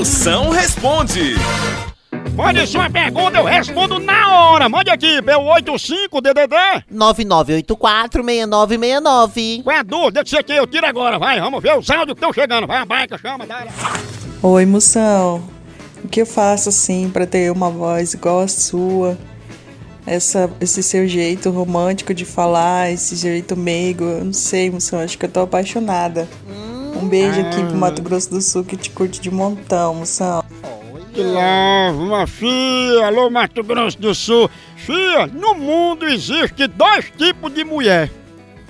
Moção responde. Mande sua pergunta, eu respondo na hora. Mande aqui, pelo 85DDD. 99846969. Qual é a dúvida? Disse aqui, eu tiro agora. Vai, vamos ver os áudios que estão chegando. Vai, a baica, chama, dá. Oi, moção. O que eu faço assim pra ter uma voz igual a sua? Essa, esse seu jeito romântico de falar, esse jeito meigo, eu não sei, moção. Acho que eu tô apaixonada. Um beijo aqui pro Mato Grosso do Sul que te curte de montão, moção. Que love, uma filha. Alô, Mato Grosso do Sul. Filha, no mundo existe dois tipos de mulher: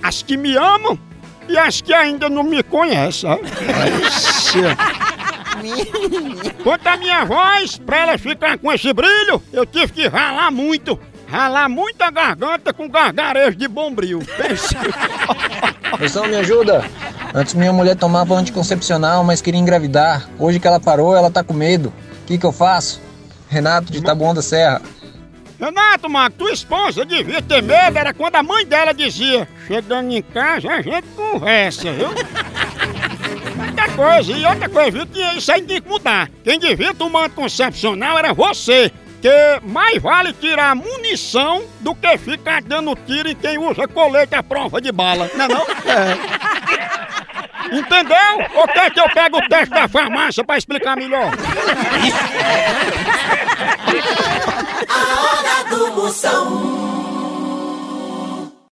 as que me amam e as que ainda não me conhecem. Quanto à minha voz, pra ela ficar com esse brilho, eu tive que ralar muito. Ralar muita garganta com gargarejo de bombril. Pensa. Pessoal, me ajuda. Antes minha mulher tomava anticoncepcional, mas queria engravidar. Hoje que ela parou, ela tá com medo. O que, que eu faço? Renato de Taboão da Serra. Renato, Marco, tua esposa devia ter medo, era quando a mãe dela dizia: Chegando em casa, a gente conversa, viu? Outra coisa, e outra coisa, viu? Que isso aí tem que mudar. Quem devia tomar anticoncepcional era você. Que mais vale tirar munição do que ficar dando tiro em quem usa colete à prova de bala. Não é não? Entendeu? Ou quer que eu pegue o teste da farmácia pra explicar melhor? A hora do Moção.